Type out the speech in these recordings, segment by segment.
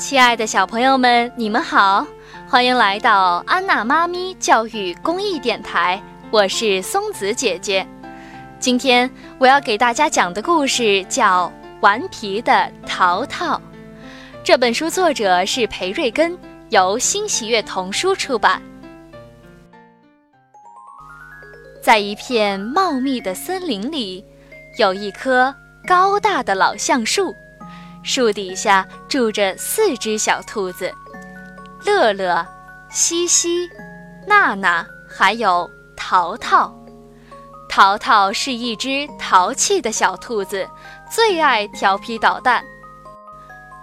亲爱的小朋友们，你们好，欢迎来到安娜妈咪教育公益电台，我是松子姐姐。今天我要给大家讲的故事叫《顽皮的淘淘》。这本书作者是裴瑞根，由新喜悦童书出版。在一片茂密的森林里，有一棵高大的老橡树。树底下住着四只小兔子：乐乐、西西、娜娜，还有淘淘。淘淘是一只淘气的小兔子，最爱调皮捣蛋。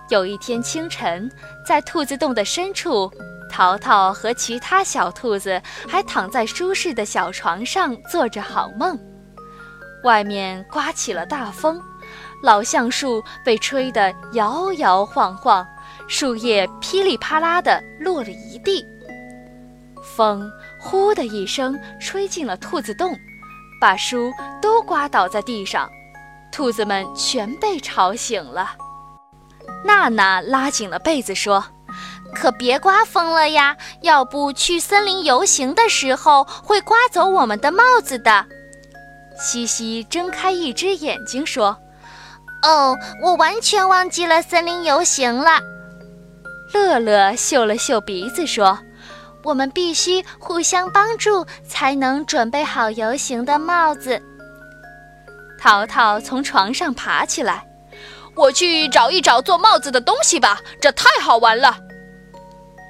有一天清晨，在兔子洞的深处，淘淘和其他小兔子还躺在舒适的小床上做着好梦。外面刮起了大风。老橡树被吹得摇摇晃晃，树叶噼里啪啦地落了一地。风呼的一声吹进了兔子洞，把书都刮倒在地上，兔子们全被吵醒了。娜娜拉紧了被子说：“可别刮风了呀，要不去森林游行的时候会刮走我们的帽子的。”西西睁开一只眼睛说。哦，我完全忘记了森林游行了。乐乐嗅了嗅鼻子说：“我们必须互相帮助，才能准备好游行的帽子。”淘淘从床上爬起来：“我去找一找做帽子的东西吧，这太好玩了。”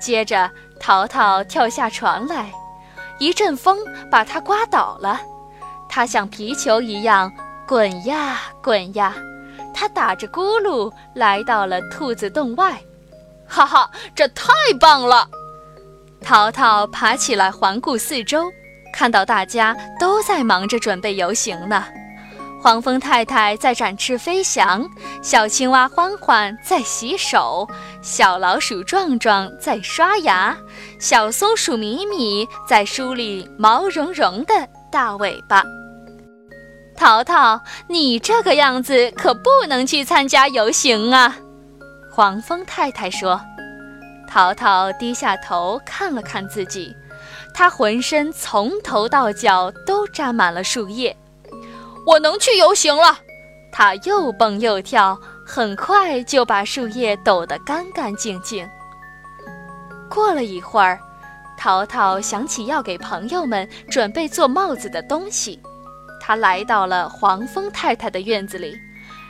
接着，淘淘跳下床来，一阵风把他刮倒了，他像皮球一样滚呀滚呀。他打着咕噜来到了兔子洞外，哈哈，这太棒了！淘淘爬起来环顾四周，看到大家都在忙着准备游行呢。黄蜂太太在展翅飞翔，小青蛙欢欢在洗手，小老鼠壮壮在刷牙，小松鼠米米在梳理毛茸茸的大尾巴。淘淘，你这个样子可不能去参加游行啊！黄蜂太太说。淘淘低下头看了看自己，他浑身从头到脚都沾满了树叶。我能去游行了！他又蹦又跳，很快就把树叶抖得干干净净。过了一会儿，淘淘想起要给朋友们准备做帽子的东西。他来到了黄蜂太太的院子里，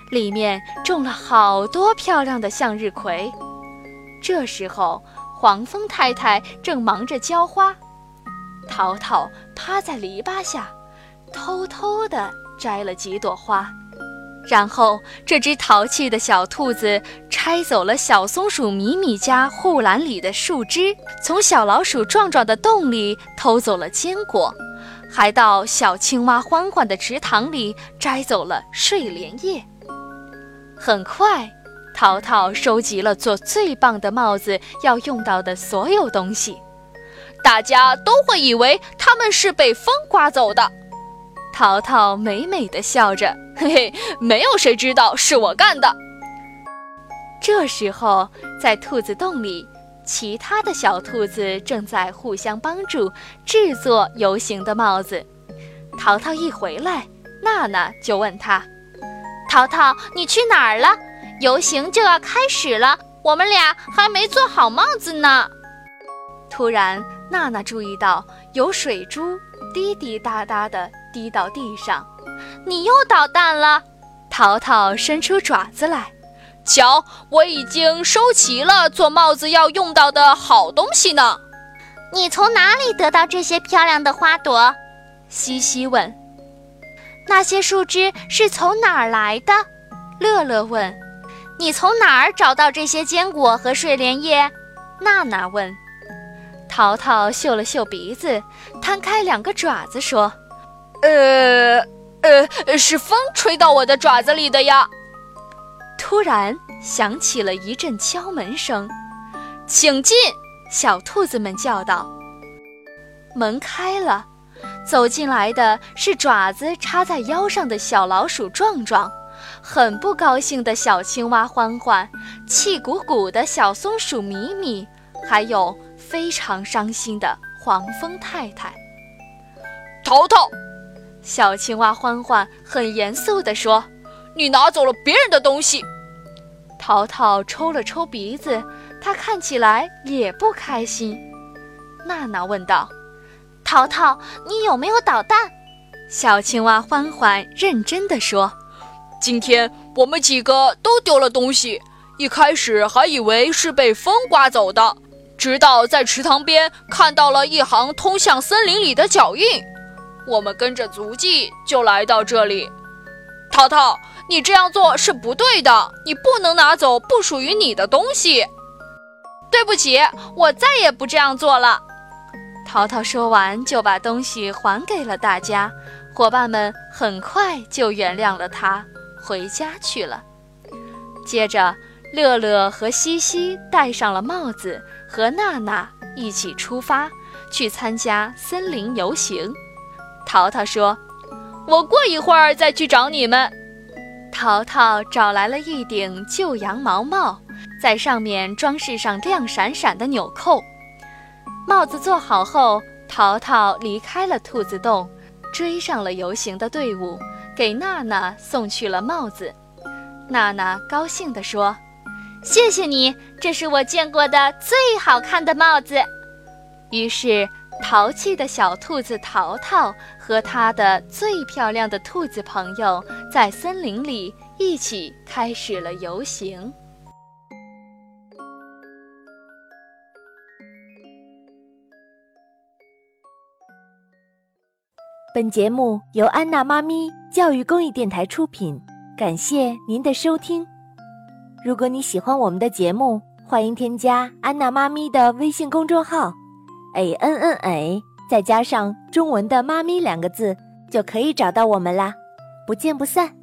里面种了好多漂亮的向日葵。这时候，黄蜂太太正忙着浇花，淘淘趴在篱笆下，偷偷地摘了几朵花。然后，这只淘气的小兔子拆走了小松鼠米米家护栏里的树枝，从小老鼠壮壮的洞里偷走了坚果。还到小青蛙欢欢的池塘里摘走了睡莲叶。很快，淘淘收集了做最棒的帽子要用到的所有东西。大家都会以为他们是被风刮走的。淘淘美美的笑着，嘿嘿，没有谁知道是我干的。这时候，在兔子洞里。其他的小兔子正在互相帮助制作游行的帽子。淘淘一回来，娜娜就问他：“淘淘，你去哪儿了？游行就要开始了，我们俩还没做好帽子呢。”突然，娜娜注意到有水珠滴滴答答地滴到地上。“你又捣蛋了！”淘淘伸出爪子来。瞧，我已经收齐了做帽子要用到的好东西呢。你从哪里得到这些漂亮的花朵？西西问。那些树枝是从哪儿来的？乐乐问。你从哪儿找到这些坚果和睡莲叶？娜娜问。淘淘嗅了嗅鼻子，摊开两个爪子说：“呃，呃，是风吹到我的爪子里的呀。”突然响起了一阵敲门声，“请进！”小兔子们叫道。门开了，走进来的是爪子插在腰上的小老鼠壮壮，很不高兴的小青蛙欢欢，气鼓鼓的小松鼠米米，还有非常伤心的黄蜂太太。淘淘，小青蛙欢欢很严肃地说：“你拿走了别人的东西。”淘淘抽了抽鼻子，他看起来也不开心。娜娜问道：“淘淘，你有没有捣蛋？”小青蛙欢欢认真地说：“今天我们几个都丢了东西，一开始还以为是被风刮走的，直到在池塘边看到了一行通向森林里的脚印，我们跟着足迹就来到这里。淘淘，你这样做是不对的，你不能拿走不属于你的东西。对不起，我再也不这样做了。”淘淘说完，就把东西还给了大家。伙伴们很快就原谅了他，回家去了。接着，乐乐和西西戴上了帽子，和娜娜一起出发去参加森林游行。淘淘说：“我过一会儿再去找你们。”淘淘找来了一顶旧羊毛帽，在上面装饰上亮闪闪的纽扣。帽子做好后，淘淘离开了兔子洞，追上了游行的队伍，给娜娜送去了帽子。娜娜高兴地说：“谢谢你，这是我见过的最好看的帽子。”于是，淘气的小兔子淘淘和他的最漂亮的兔子朋友，在森林里一起开始了游行。本节目由安娜妈咪教育公益电台出品，感谢您的收听。如果你喜欢我们的节目，欢迎添加安娜妈咪的微信公众号，a n n a，再加上中文的“妈咪”两个字，就可以找到我们啦。不见不散。